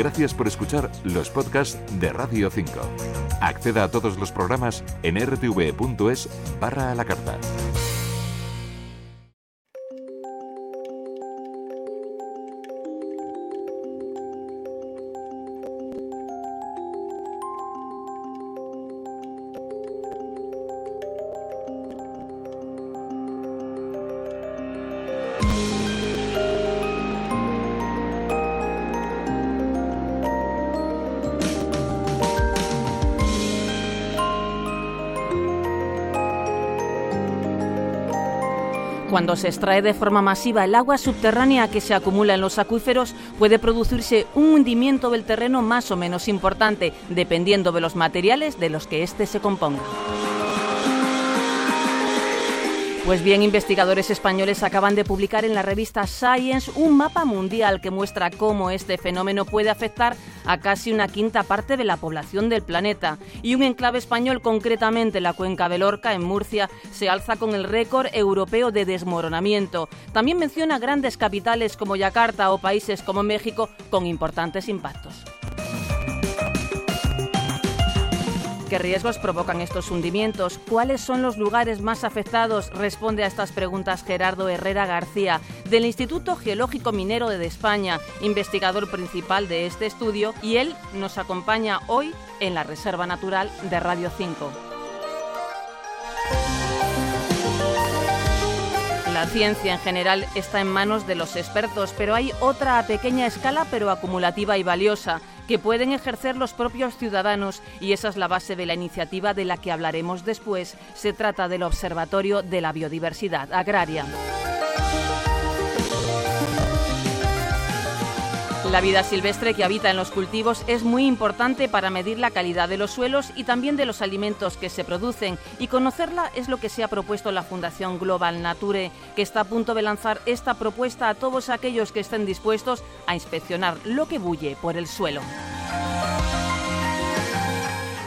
Gracias por escuchar los podcasts de Radio 5. Acceda a todos los programas en rtv.es barra a la carta. Cuando se extrae de forma masiva el agua subterránea que se acumula en los acuíferos, puede producirse un hundimiento del terreno más o menos importante, dependiendo de los materiales de los que éste se componga. Pues bien, investigadores españoles acaban de publicar en la revista Science un mapa mundial que muestra cómo este fenómeno puede afectar a casi una quinta parte de la población del planeta. Y un enclave español, concretamente la cuenca de Lorca, en Murcia, se alza con el récord europeo de desmoronamiento. También menciona grandes capitales como Yakarta o países como México con importantes impactos. ¿Qué riesgos provocan estos hundimientos? ¿Cuáles son los lugares más afectados? Responde a estas preguntas Gerardo Herrera García, del Instituto Geológico Minero de España, investigador principal de este estudio, y él nos acompaña hoy en la Reserva Natural de Radio 5. La ciencia en general está en manos de los expertos, pero hay otra a pequeña escala pero acumulativa y valiosa que pueden ejercer los propios ciudadanos y esa es la base de la iniciativa de la que hablaremos después. Se trata del Observatorio de la Biodiversidad Agraria. La vida silvestre que habita en los cultivos es muy importante para medir la calidad de los suelos y también de los alimentos que se producen y conocerla es lo que se ha propuesto la Fundación Global Nature, que está a punto de lanzar esta propuesta a todos aquellos que estén dispuestos a inspeccionar lo que bulle por el suelo.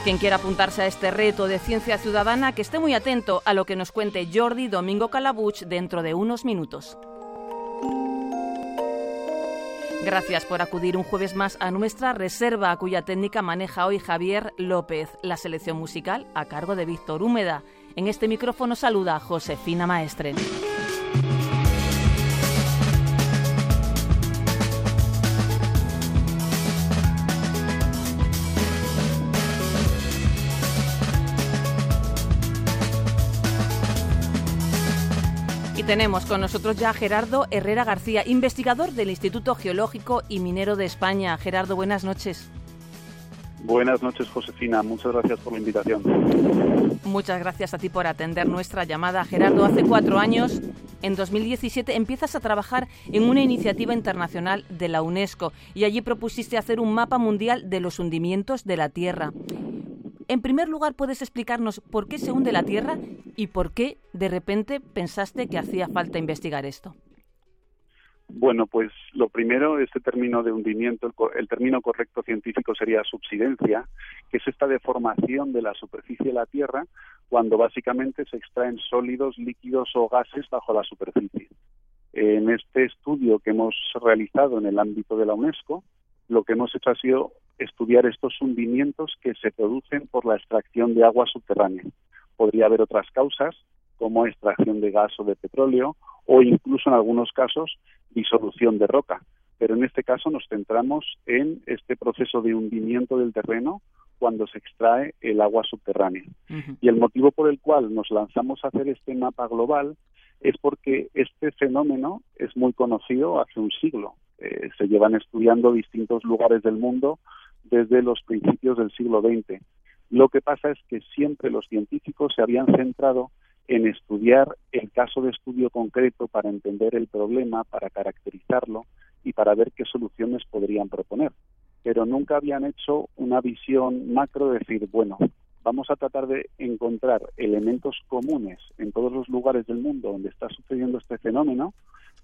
Quien quiera apuntarse a este reto de ciencia ciudadana, que esté muy atento a lo que nos cuente Jordi Domingo Calabuch dentro de unos minutos. Gracias por acudir un jueves más a nuestra reserva, cuya técnica maneja hoy Javier López. La selección musical a cargo de Víctor Húmeda. En este micrófono saluda Josefina Maestre. Tenemos con nosotros ya a Gerardo Herrera García, investigador del Instituto Geológico y Minero de España. Gerardo, buenas noches. Buenas noches, Josefina. Muchas gracias por la invitación. Muchas gracias a ti por atender nuestra llamada. Gerardo, hace cuatro años, en 2017, empiezas a trabajar en una iniciativa internacional de la UNESCO y allí propusiste hacer un mapa mundial de los hundimientos de la Tierra. En primer lugar, ¿puedes explicarnos por qué se hunde la Tierra y por qué de repente pensaste que hacía falta investigar esto? Bueno, pues lo primero, este término de hundimiento, el, término correcto científico sería subsidencia, que es esta deformación de la superficie de la Tierra cuando básicamente se extraen sólidos, líquidos o gases bajo la superficie. En este estudio que hemos realizado en el ámbito de la UNESCO, lo que hemos hecho ha sido estudiar estos hundimientos que se producen por la extracción de agua subterránea. Podría haber otras causas, como extracción de gas o de petróleo, o incluso en algunos casos disolución de roca. Pero en este caso nos centramos en este proceso de hundimiento del terreno cuando se extrae el agua subterránea. Y el motivo por el cual nos lanzamos a hacer este mapa global es porque este fenómeno es muy conocido hace un siglo. Eh, se llevan estudiando distintos lugares del mundo desde los principios del siglo XX. Lo que pasa es que siempre los científicos se habían centrado en estudiar el caso de estudio concreto para entender el problema, para caracterizarlo y para ver qué soluciones podrían proponer. Pero nunca habían hecho una visión macro de decir, bueno, vamos a tratar de encontrar elementos comunes en todos los lugares del mundo donde está sucediendo este fenómeno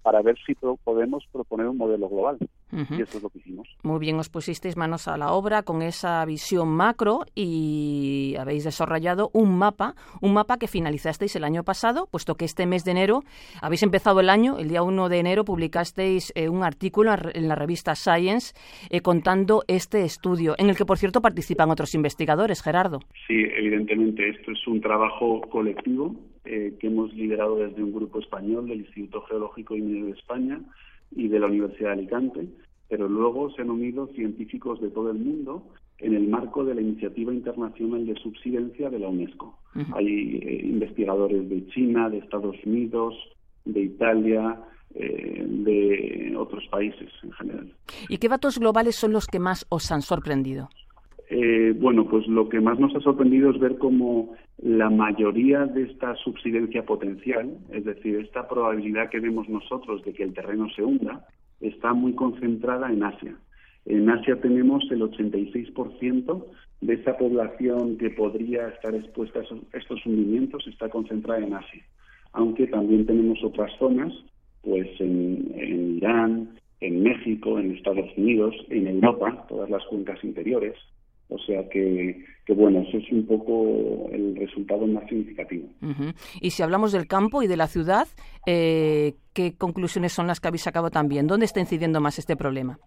para ver si podemos proponer un modelo global. Y eso es lo que hicimos. Muy bien, os pusisteis manos a la obra con esa visión macro y habéis desarrollado un mapa, un mapa que finalizasteis el año pasado, puesto que este mes de enero habéis empezado el año, el día 1 de enero publicasteis eh, un artículo en la revista Science eh, contando este estudio, en el que, por cierto, participan otros investigadores, Gerardo. Sí, evidentemente, esto es un trabajo colectivo eh, que hemos liderado desde un grupo español del Instituto Geológico y Minero de España y de la Universidad de Alicante, pero luego se han unido científicos de todo el mundo en el marco de la Iniciativa Internacional de Subsidencia de la UNESCO. Hay eh, investigadores de China, de Estados Unidos, de Italia, eh, de otros países en general. ¿Y qué datos globales son los que más os han sorprendido? Eh, bueno, pues lo que más nos ha sorprendido es ver cómo la mayoría de esta subsidencia potencial, es decir, esta probabilidad que vemos nosotros de que el terreno se hunda, está muy concentrada en Asia. En Asia tenemos el 86% de esa población que podría estar expuesta a estos hundimientos está concentrada en Asia, aunque también tenemos otras zonas, pues en, en Irán, en México, en Estados Unidos, en Europa, todas las cuencas interiores, o sea que, bueno, eso es un poco el resultado más significativo. Y si hablamos del campo y de la ciudad, eh, ¿qué conclusiones son las que habéis sacado también? ¿Dónde está incidiendo más este problema?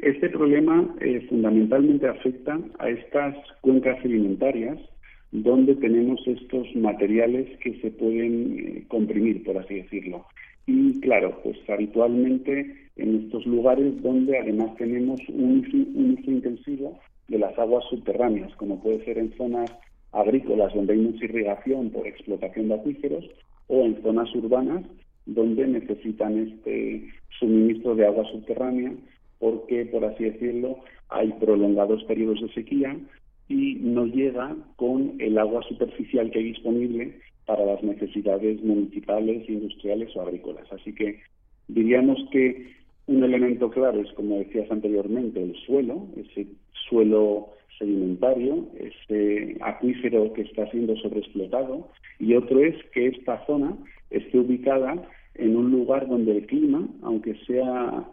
Este problema eh, fundamentalmente afecta a estas cuencas sedimentarias donde tenemos estos materiales que se pueden eh, comprimir, por así decirlo. Y claro, pues habitualmente en estos lugares donde además tenemos un uso intensivo de las aguas subterráneas, como puede ser en zonas agrícolas donde hay mucha irrigación por explotación de acuíferos o en zonas urbanas donde necesitan este suministro de agua subterránea porque, por así decirlo, hay prolongados periodos de sequía y no llega con el agua superficial que hay disponible para las necesidades municipales, industriales o agrícolas. Así que diríamos que un elemento clave es, como decías anteriormente, el suelo, ese suelo sedimentario, ese acuífero que está siendo sobreexplotado, y otro es que esta zona esté ubicada en un lugar donde el clima, aunque sea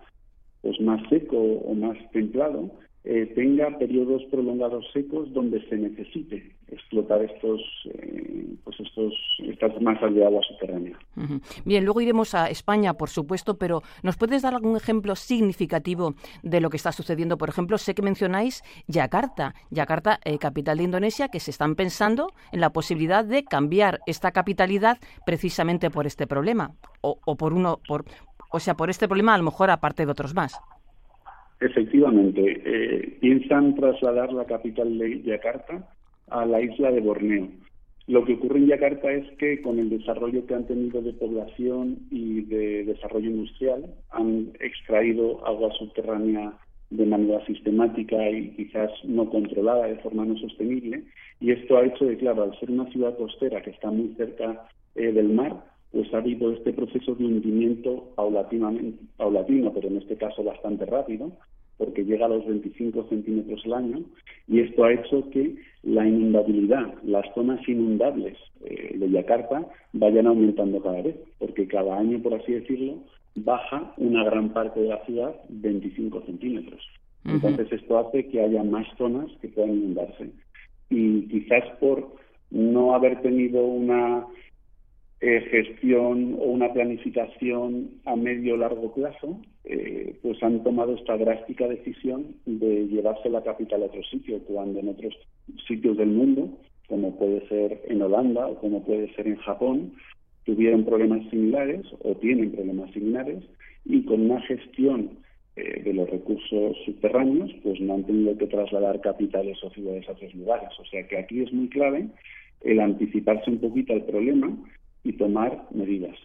pues más seco o más templado, eh, tenga periodos prolongados secos donde se necesite explotar estos, eh, pues estos, estas masas de agua subterránea. Bien, luego iremos a España, por supuesto, pero ¿nos puedes dar algún ejemplo significativo de lo que está sucediendo? Por ejemplo, sé que mencionáis Yakarta, Yakarta, eh, capital de Indonesia, que se están pensando en la posibilidad de cambiar esta capitalidad precisamente por este problema, o, o por uno, por, o sea, por este problema a lo mejor aparte de otros más. Efectivamente, eh, piensan trasladar la capital de Yakarta a la isla de Borneo. Lo que ocurre en Yakarta es que con el desarrollo que han tenido de población y de desarrollo industrial, han extraído agua subterránea de manera sistemática y quizás no controlada, de forma no sostenible, y esto ha hecho que, claro, al ser una ciudad costera que está muy cerca eh, del mar, pues ha habido este proceso de hundimiento paulatinamente, paulatino, pero en este caso bastante rápido, porque llega a los 25 centímetros al año, y esto ha hecho que la inundabilidad, las zonas inundables eh, de Yakarta vayan aumentando cada vez, porque cada año, por así decirlo, baja una gran parte de la ciudad 25 centímetros. Entonces esto hace que haya más zonas que puedan inundarse. Y quizás por no haber tenido una eh, gestión o una planificación a medio o largo plazo, eh, pues han tomado esta drástica decisión de llevarse la capital a otro sitio, cuando en otros sitios del mundo, como puede ser en Holanda o como puede ser en Japón, tuvieron problemas similares o tienen problemas similares y con una gestión eh, de los recursos subterráneos, pues no han tenido que trasladar capitales o ciudades a otros lugares. O sea que aquí es muy clave el anticiparse un poquito al problema y tomar medidas.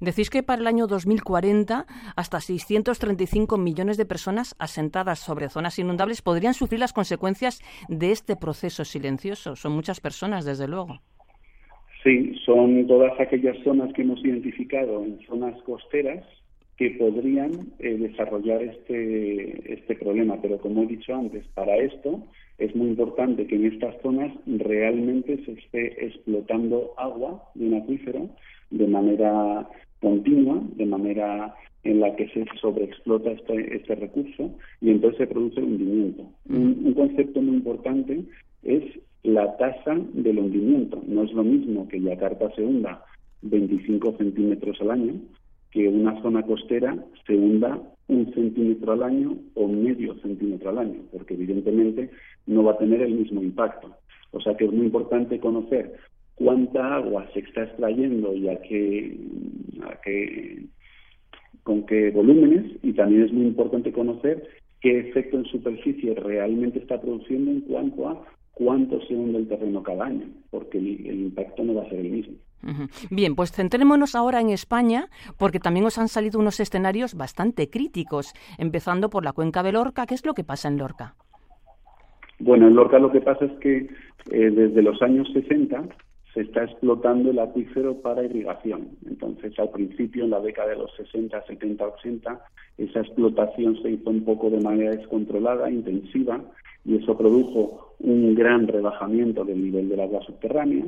Decís que para el año 2040 hasta 635 millones de personas asentadas sobre zonas inundables podrían sufrir las consecuencias de este proceso silencioso. Son muchas personas, desde luego. Sí, son todas aquellas zonas que hemos identificado en zonas costeras que podrían eh, desarrollar este, este problema. Pero como he dicho antes, para esto es muy importante que en estas zonas realmente se esté explotando agua de un acuífero de manera continua, de manera en la que se sobreexplota este, este recurso y entonces se produce el hundimiento. Un, concepto muy importante es la tasa del hundimiento. No es lo mismo que Yakarta se hunda 25 centímetros al año que una zona costera se hunda un centímetro al año o medio centímetro al año, porque evidentemente no va a tener el mismo impacto. O sea que es muy importante conocer cuánta agua se está extrayendo y a qué, a qué con qué volúmenes y también es muy importante conocer qué efecto en superficie realmente está produciendo en cuanto a cuánto se hunde el terreno cada año, porque el, impacto no va a ser el mismo. Bien, pues centrémonos ahora en España, porque también os han salido unos escenarios bastante críticos, empezando por la cuenca de Lorca. ¿Qué es lo que pasa en Lorca? Bueno, en Lorca lo que pasa es que eh, desde los años 60 se está explotando el acuífero para irrigación. Entonces, al principio, en la década de los 60, 70, 80, esa explotación se hizo un poco de manera descontrolada, intensiva, y eso produjo un gran rebajamiento del nivel del agua subterránea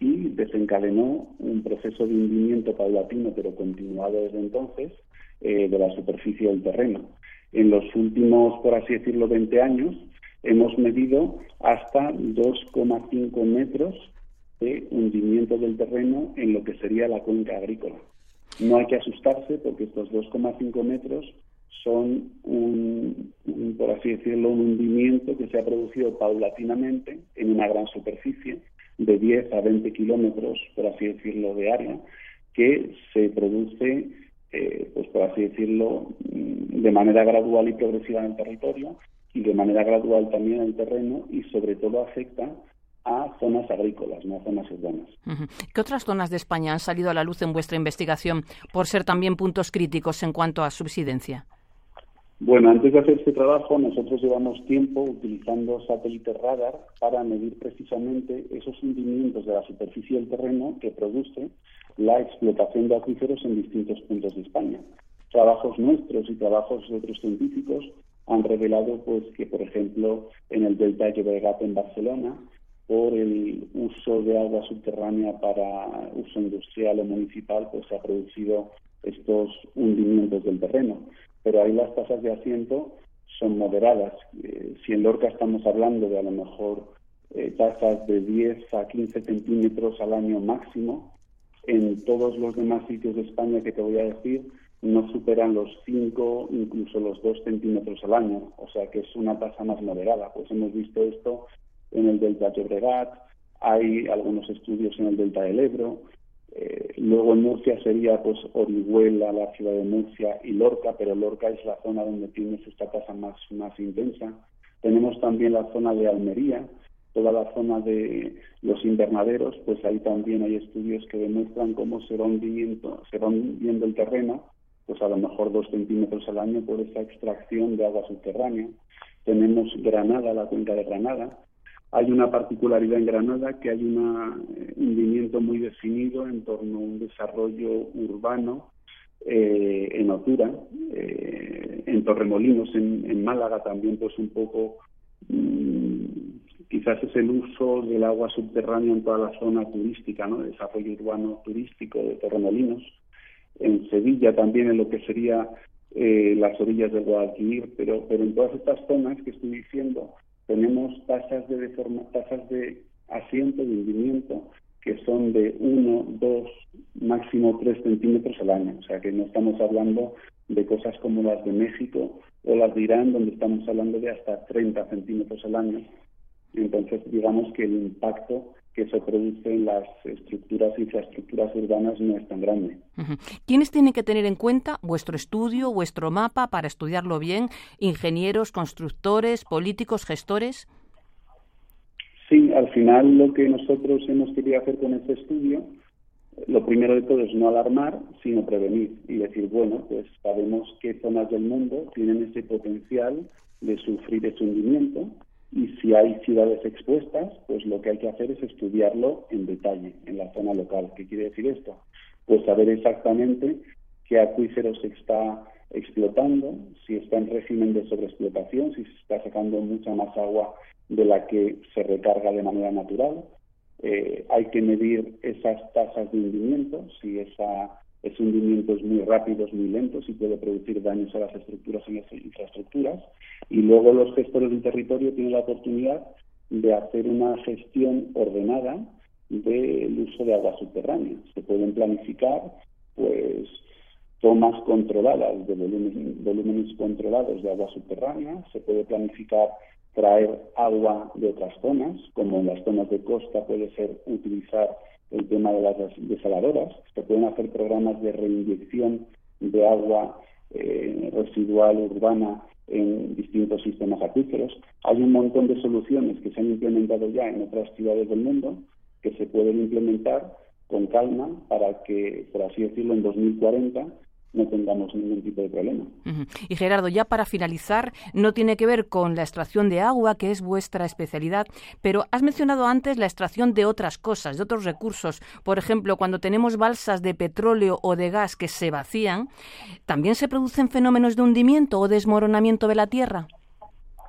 y desencadenó un proceso de hundimiento paulatino, pero continuado desde entonces, eh, de la superficie del terreno. En los últimos, por así decirlo, 20 años, hemos medido hasta 2,5 metros de hundimiento del terreno en lo que sería la cuenca agrícola. No hay que asustarse porque estos 2,5 metros son un, por así decirlo, un hundimiento que se ha producido paulatinamente en una gran superficie de 10 a 20 kilómetros, por así decirlo, de área, que se produce, eh, pues por así decirlo, mm, de manera gradual y progresiva en el territorio y de manera gradual también en el terreno y sobre todo afecta a zonas agrícolas, no a zonas urbanas. ¿Qué otras zonas de España han salido a la luz en vuestra investigación por ser también puntos críticos en cuanto a subsidencia? Bueno, antes de hacer este trabajo, nosotros llevamos tiempo utilizando satélites radar para medir precisamente esos hundimientos de la superficie del terreno que produce la explotación de acuíferos en distintos puntos de España. Trabajos nuestros y trabajos de otros científicos han revelado pues que, por ejemplo, en el delta de Llobregat en Barcelona por el uso de agua subterránea para uso industrial o municipal, pues se ha producido estos hundimientos del terreno. Pero ahí las tasas de asiento son moderadas. Eh, si en Lorca estamos hablando de a lo mejor eh, tasas de 10 a 15 centímetros al año máximo, en todos los demás sitios de España que te voy a decir, no superan los 5, incluso los 2 centímetros al año. O sea que es una tasa más moderada. Pues hemos visto esto en el delta Llobregat, hay algunos estudios en el delta del Ebro, eh, luego en Murcia sería pues Orihuela, la ciudad de Murcia y Lorca, pero Lorca es la zona donde tienes esta tasa más, más intensa. Tenemos también la zona de Almería, toda la zona de los invernaderos, pues ahí también hay estudios que demuestran cómo se va hundiendo, se va hundiendo el terreno, pues a lo mejor dos centímetros al año por esa extracción de agua subterránea. Tenemos Granada, la cuenca de Granada, hay una particularidad en Granada que hay un eh, hundimiento muy definido en torno a un desarrollo urbano eh, en Otura, eh, en Torremolinos, en, Málaga también, pues un poco, mm, quizás es el uso del agua subterránea en toda la zona turística, ¿no? desarrollo urbano turístico de Torremolinos. En Sevilla también en lo que sería las orillas del Guadalquivir, pero, pero en todas estas zonas que estoy diciendo, tenemos tasas de deforma, tasas de asiento, de hundimiento, que son de 1, 2, máximo 3 centímetros al año. O sea que no estamos hablando de cosas como las de México o las de Irán, donde estamos hablando de hasta 30 centímetros al año. Entonces, digamos que el impacto que se produce en las estructuras e infraestructuras urbanas no es tan grande. ¿Quiénes tienen que tener en cuenta vuestro estudio, vuestro mapa para estudiarlo bien? ¿Ingenieros, constructores, políticos, gestores? Sí, al final lo que nosotros hemos querido hacer con este estudio, lo primero de todo es no alarmar, sino prevenir y decir, bueno, pues sabemos qué zonas del mundo tienen ese potencial de sufrir ese hundimiento y si hay ciudades expuestas, pues lo que hay que hacer es estudiarlo en detalle, en la zona local. ¿Qué quiere decir esto? Pues saber exactamente qué acuífero se está explotando, si está en régimen de sobreexplotación, si se está sacando mucha más agua de la que se recarga de manera natural. Eh, hay que medir esas tasas de hundimiento, si esa es muy rápido, es muy lento y puede producir daños a las estructuras y las infraestructuras. Y luego los gestores del territorio tienen la oportunidad de hacer una gestión ordenada del uso de agua subterránea. Se pueden planificar pues tomas controladas de volúmenes controlados de agua subterránea, se puede planificar traer agua de otras zonas, como en las zonas de costa puede ser utilizar el tema de las desaladoras, se pueden hacer programas de reinyección de agua eh, residual urbana en distintos sistemas acuíferos. Hay un montón de soluciones que se han implementado ya en otras ciudades del mundo que se pueden implementar con calma para que, por así decirlo, en 2040 no tengamos ningún tipo de problema. Y Gerardo, ya para finalizar, no tiene que ver con la extracción de agua, que es vuestra especialidad, pero has mencionado antes la extracción de otras cosas, de otros recursos. Por ejemplo, cuando tenemos balsas de petróleo o de gas que se vacían, ¿también se producen fenómenos de hundimiento o desmoronamiento de la tierra?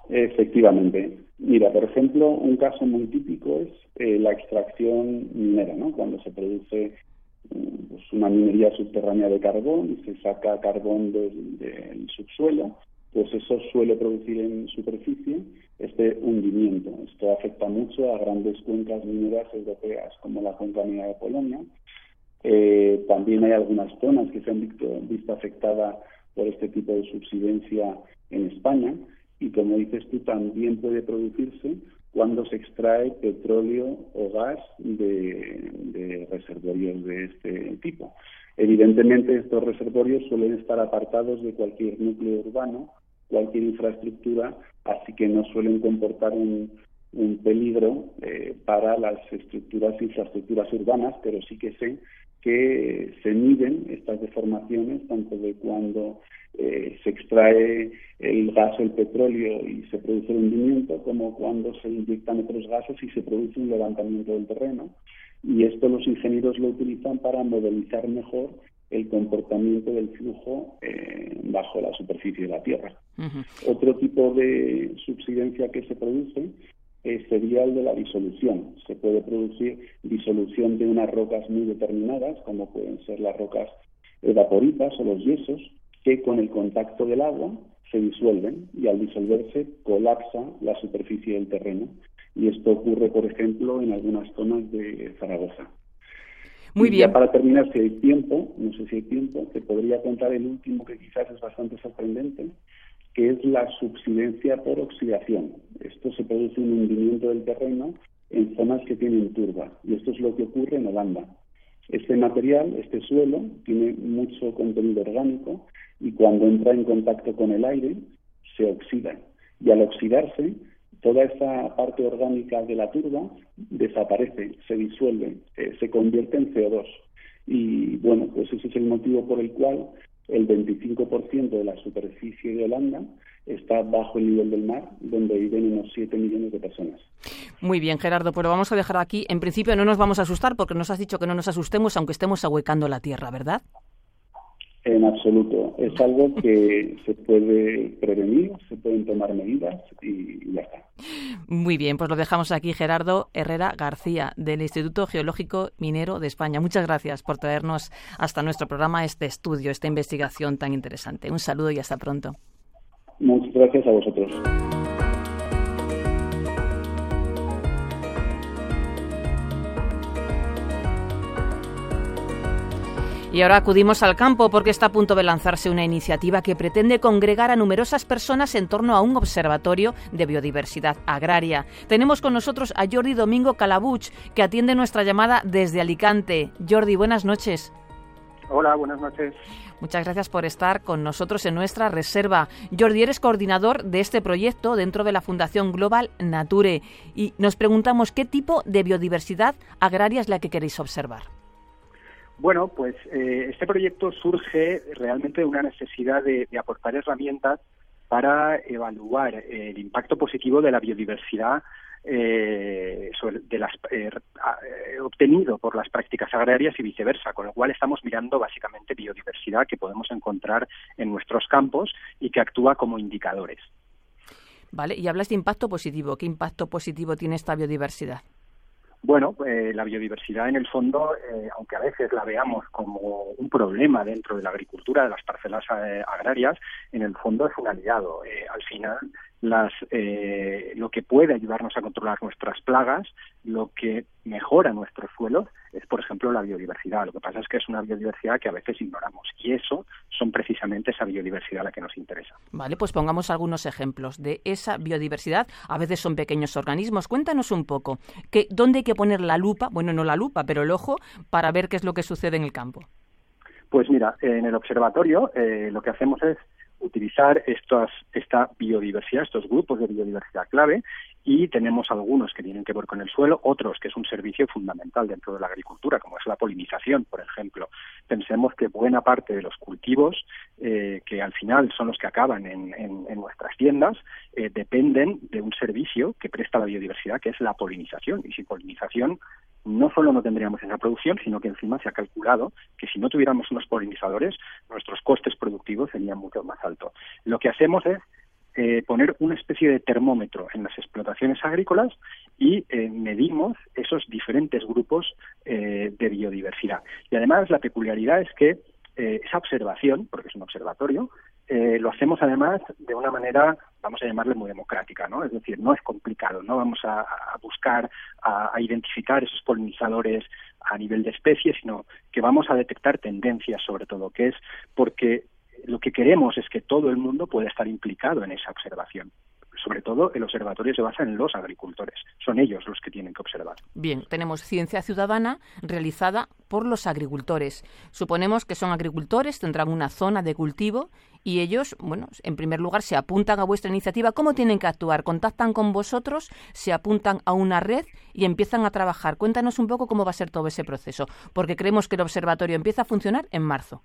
Efectivamente. Mira, por ejemplo, un caso muy típico es eh, la extracción minera, ¿no? Cuando se produce una minería subterránea de carbón y se saca carbón del, subsuelo, pues eso suele producir en superficie este hundimiento. Esto afecta mucho a grandes cuencas mineras europeas como la cuenca minera de Polonia. Eh, también hay algunas zonas que se han visto, visto afectadas por este tipo de subsidencia en España y como dices tú también puede producirse cuando se extrae petróleo o gas de, reservorios de este tipo. Evidentemente, estos reservorios suelen estar apartados de cualquier núcleo urbano, cualquier infraestructura, así que no suelen comportar un, peligro eh, para las estructuras infraestructuras urbanas, pero sí que sé que se miden estas deformaciones tanto de cuando eh, se extrae el gas o el petróleo y se produce el hundimiento, como cuando se inyectan otros gases y se produce un levantamiento del terreno. Y esto los ingenieros lo utilizan para modelizar mejor el comportamiento del flujo eh, bajo la superficie de la Tierra. Otro tipo de subsidencia que se produce eh, sería el de la disolución. Se puede producir disolución de unas rocas muy determinadas, como pueden ser las rocas evaporitas o los yesos, que con el contacto del agua se disuelven y al disolverse colapsa la superficie del terreno. Y esto ocurre, por ejemplo, en algunas zonas de Zaragoza. Muy bien. Ya para terminar, si hay tiempo, no sé si hay tiempo, te podría contar el último que quizás es bastante sorprendente, que es la subsidencia por oxidación. Esto se produce un hundimiento del terreno en zonas que tienen turba. Y esto es lo que ocurre en Holanda. Este material, este suelo, tiene mucho contenido orgánico y cuando entra en contacto con el aire se oxida. Y al oxidarse, toda esa parte orgánica de la turba desaparece, se disuelve, eh, se convierte en CO2. Y bueno, pues ese es el motivo por el cual el 25% de la superficie de Holanda está bajo el nivel del mar, donde viven unos 7 millones de personas. Muy bien, Gerardo, pues lo vamos a dejar aquí. En principio no nos vamos a asustar porque nos has dicho que no nos asustemos aunque estemos ahuecando la tierra, ¿verdad? En absoluto. Es algo que se puede prevenir, se pueden tomar medidas y ya está. Muy bien, pues lo dejamos aquí, Gerardo Herrera García, del Instituto Geológico Minero de España. Muchas gracias por traernos hasta nuestro programa este estudio, esta investigación tan interesante. Un saludo y hasta pronto. Muchas gracias a vosotros. Y ahora acudimos al campo porque está a punto de lanzarse una iniciativa que pretende congregar a numerosas personas en torno a un observatorio de biodiversidad agraria. Tenemos con nosotros a Jordi Domingo Calabuch, que atiende nuestra llamada desde Alicante. Jordi, buenas noches. Hola, buenas noches. Muchas gracias por estar con nosotros en nuestra reserva. Jordi, eres coordinador de este proyecto dentro de la Fundación Global Nature y nos preguntamos qué tipo de biodiversidad agraria es la que queréis observar. Bueno, pues eh, este proyecto surge realmente de una necesidad de, aportar herramientas para evaluar el impacto positivo de la biodiversidad eh, de las, eh, obtenido por las prácticas agrarias y viceversa, con lo cual estamos mirando básicamente biodiversidad que podemos encontrar en nuestros campos y que actúa como indicadores. Vale, y hablas de impacto positivo. ¿Qué impacto positivo tiene esta biodiversidad? Bueno, eh, la biodiversidad en el fondo, eh, aunque a veces la veamos como un problema dentro de la agricultura, de las parcelas eh, agrarias, en el fondo es un aliado. al final, las, lo que puede ayudarnos a controlar nuestras plagas, lo que mejora nuestros suelos, es, por ejemplo, la biodiversidad. Lo que pasa es que es una biodiversidad que a veces ignoramos y eso son precisamente esa biodiversidad la que nos interesa. Vale, pues pongamos algunos ejemplos de esa biodiversidad. A veces son pequeños organismos. Cuéntanos un poco, que, ¿dónde hay que poner la lupa? Bueno, no la lupa, pero el ojo para ver qué es lo que sucede en el campo. Pues mira, en el observatorio eh, lo que hacemos es utilizar estas, esta biodiversidad, estos grupos de biodiversidad clave, y tenemos algunos que tienen que ver con el suelo, otros que es un servicio fundamental dentro de la agricultura, como es la polinización, por ejemplo. Pensemos que buena parte de los cultivos, eh, que al final son los que acaban en, nuestras tiendas, eh, dependen de un servicio que presta la biodiversidad, que es la polinización. Y sin polinización no solo no tendríamos esa producción, sino que encima se ha calculado que si no tuviéramos unos polinizadores, nuestros costes productivos serían mucho más altos. Lo que hacemos es eh, poner una especie de termómetro en las explotaciones agrícolas y eh, medimos esos diferentes grupos eh, de biodiversidad. Y además la peculiaridad es que esa observación, porque es un observatorio, lo hacemos además de una manera, vamos a llamarle muy democrática, ¿no? Es decir, no es complicado, no vamos a, buscar, a, identificar esos polinizadores a nivel de especie, sino que vamos a detectar tendencias sobre todo, que es porque lo que queremos es que todo el mundo pueda estar implicado en esa observación. Sobre todo el observatorio se basa en los agricultores, son ellos los que tienen que observar. Bien, tenemos ciencia ciudadana realizada por los agricultores. Suponemos que son agricultores, tendrán una zona de cultivo y ellos, bueno, en primer lugar se apuntan a vuestra iniciativa. ¿Cómo tienen que actuar? ¿Contactan con vosotros? ¿Se apuntan a una red y empiezan a trabajar? Cuéntanos un poco cómo va a ser todo ese proceso, porque creemos que el observatorio empieza a funcionar en marzo.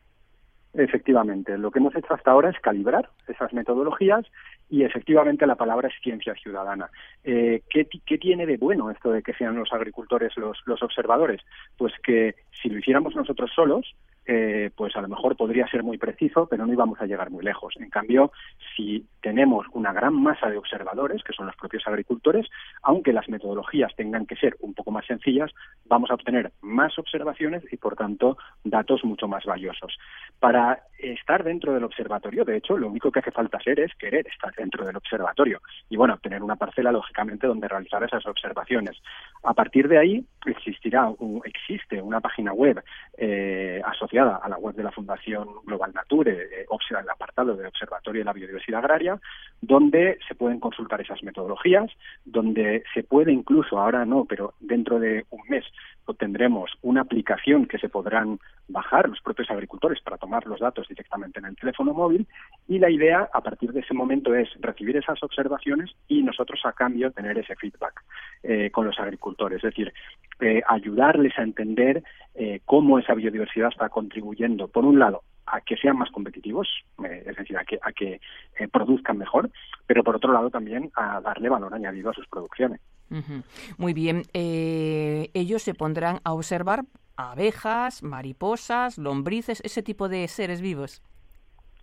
Efectivamente, lo que hemos hecho hasta ahora es calibrar esas metodologías y efectivamente la palabra es ciencia ciudadana. Eh, ¿qué, tiene de bueno esto de que sean los agricultores los, los observadores? Pues que si lo hiciéramos nosotros solos, eh, pues a lo mejor podría ser muy preciso, pero no íbamos a llegar muy lejos. En cambio, si tenemos una gran masa de observadores, que son los propios agricultores, aunque las metodologías tengan que ser un poco más sencillas, vamos a obtener más observaciones y, por tanto, datos mucho más valiosos. Para estar dentro del observatorio, de hecho, lo único que hace falta hacer es querer estar dentro del observatorio y, bueno, tener una parcela, lógicamente, donde realizar esas observaciones. A partir de ahí, existirá, existe una página web eh, asociada a la web de la Fundación Global Nature, eh, el apartado de Observatorio de la Biodiversidad Agraria, donde se pueden consultar esas metodologías, donde se puede incluso, ahora no, pero dentro de un mes tendremos una aplicación que se podrán bajar los propios agricultores para tomar los datos directamente en el teléfono móvil y la idea a partir de ese momento es recibir esas observaciones y nosotros a cambio tener ese feedback eh, con los agricultores, es decir, eh, ayudarles a entender eh, cómo esa biodiversidad está contribuyendo, por un lado, a que sean más competitivos, es decir, a que, a que produzcan mejor, pero por otro lado también a darle valor añadido a sus producciones. Muy bien. Eh, ellos se pondrán a observar abejas, mariposas, lombrices, ese tipo de seres vivos.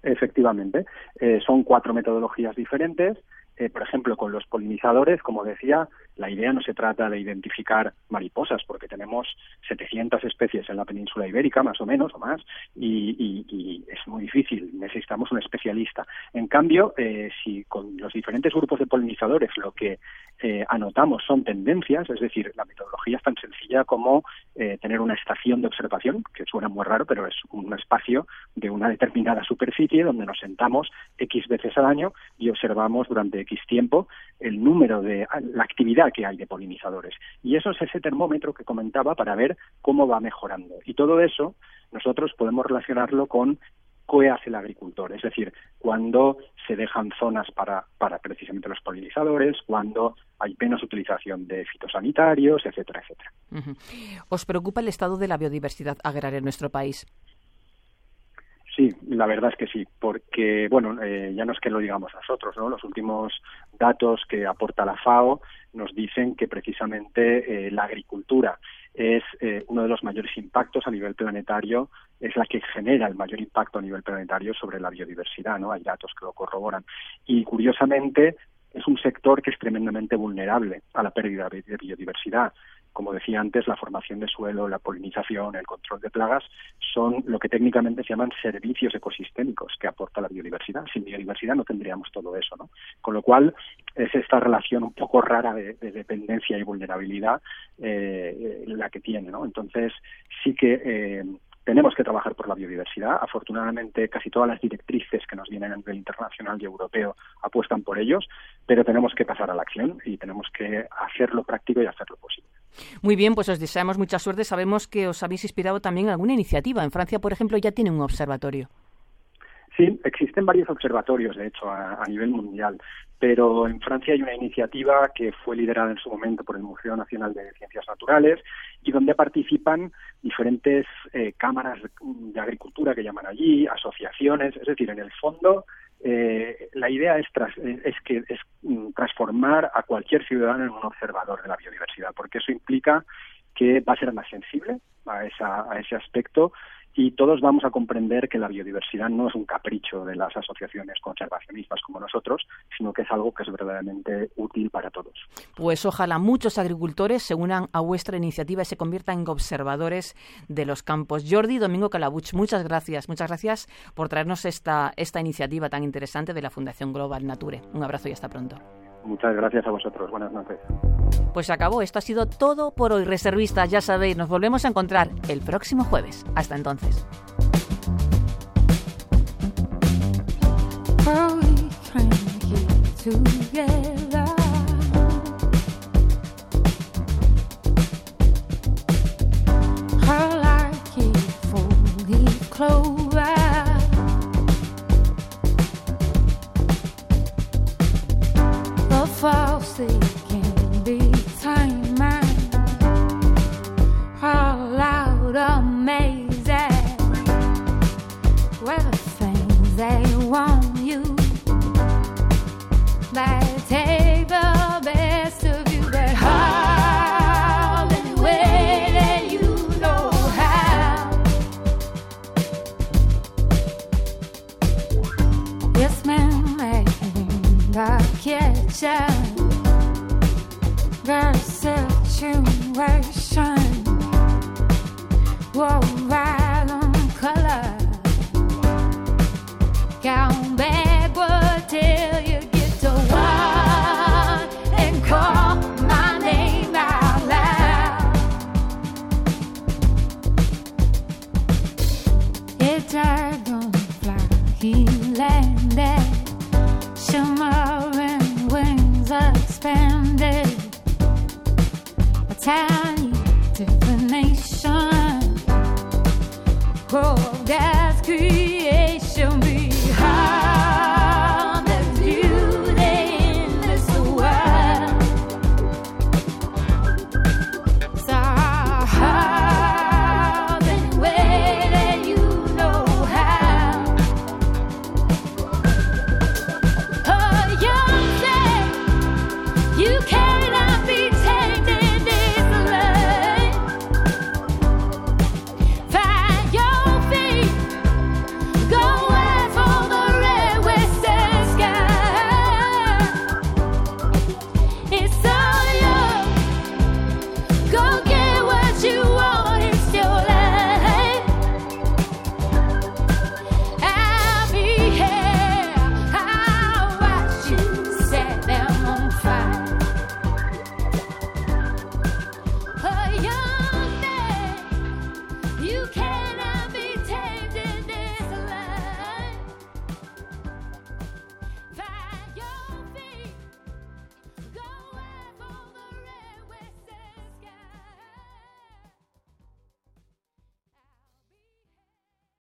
Efectivamente. Eh, son cuatro metodologías diferentes eh, por ejemplo, con los polinizadores, como decía, la idea no se trata de identificar mariposas, porque tenemos 700 especies en la península ibérica, más o menos, o más, y, es muy difícil, necesitamos un especialista. En cambio, eh, si con los diferentes grupos de polinizadores lo que eh, anotamos son tendencias, es decir, la metodología es tan sencilla como tener una estación de observación, que suena muy raro, pero es un espacio de una determinada superficie donde nos sentamos X veces al año y observamos durante X tiempo el número de la actividad que hay de polinizadores. Y eso es ese termómetro que comentaba para ver cómo va mejorando. Y todo eso nosotros podemos relacionarlo con qué hace el agricultor, es decir, cuando se dejan zonas para, para precisamente los polinizadores, cuando hay menos utilización de fitosanitarios, etcétera, etcétera. ¿Os preocupa el estado de la biodiversidad agraria en nuestro país? Sí, la verdad es que sí, porque, bueno, eh, ya no es que lo digamos nosotros, ¿no? Los últimos datos que aporta la FAO nos dicen que precisamente eh, la agricultura es eh, uno de los mayores impactos a nivel planetario, es la que genera el mayor impacto a nivel planetario sobre la biodiversidad, ¿no? Hay datos que lo corroboran. Y curiosamente, es un sector que es tremendamente vulnerable a la pérdida de biodiversidad como decía antes, la formación de suelo, la polinización, el control de plagas, son lo que técnicamente se llaman servicios ecosistémicos que aporta la biodiversidad. Sin biodiversidad no tendríamos todo eso, ¿no? Con lo cual, es esta relación un poco rara de, dependencia y vulnerabilidad eh, la que tiene, ¿no? Entonces, sí que eh, tenemos que trabajar por la biodiversidad. Afortunadamente, casi todas las directrices que nos vienen a nivel internacional y europeo apuestan por ellos, pero tenemos que pasar a la acción y tenemos que hacerlo práctico y hacerlo posible. Muy bien, pues os deseamos mucha suerte. Sabemos que os habéis inspirado también en alguna iniciativa. En Francia, por ejemplo, ya tiene un observatorio. Sí, existen varios observatorios, de hecho, a, nivel mundial, pero en Francia hay una iniciativa que fue liderada en su momento por el Museo Nacional de Ciencias Naturales y donde participan diferentes eh, cámaras de agricultura que llaman allí, asociaciones, es decir, en el fondo eh, la idea es, es que es mm, transformar a cualquier ciudadano en un observador de la biodiversidad, porque eso implica que va a ser más sensible a, esa, a ese aspecto y todos vamos a comprender que la biodiversidad no es un capricho de las asociaciones conservacionistas como nosotros, sino que es algo que es verdaderamente útil para todos. Pues ojalá muchos agricultores se unan a vuestra iniciativa y se conviertan en observadores de los campos. Jordi Domingo Calabuch, muchas gracias. Muchas gracias por traernos esta, esta iniciativa tan interesante de la Fundación Global Nature. Un abrazo y hasta pronto. Muchas gracias a vosotros. Buenas noches. Pues se acabó. Esto ha sido todo por hoy. Reservistas, ya sabéis, nos volvemos a encontrar el próximo jueves. Hasta entonces. Whoa.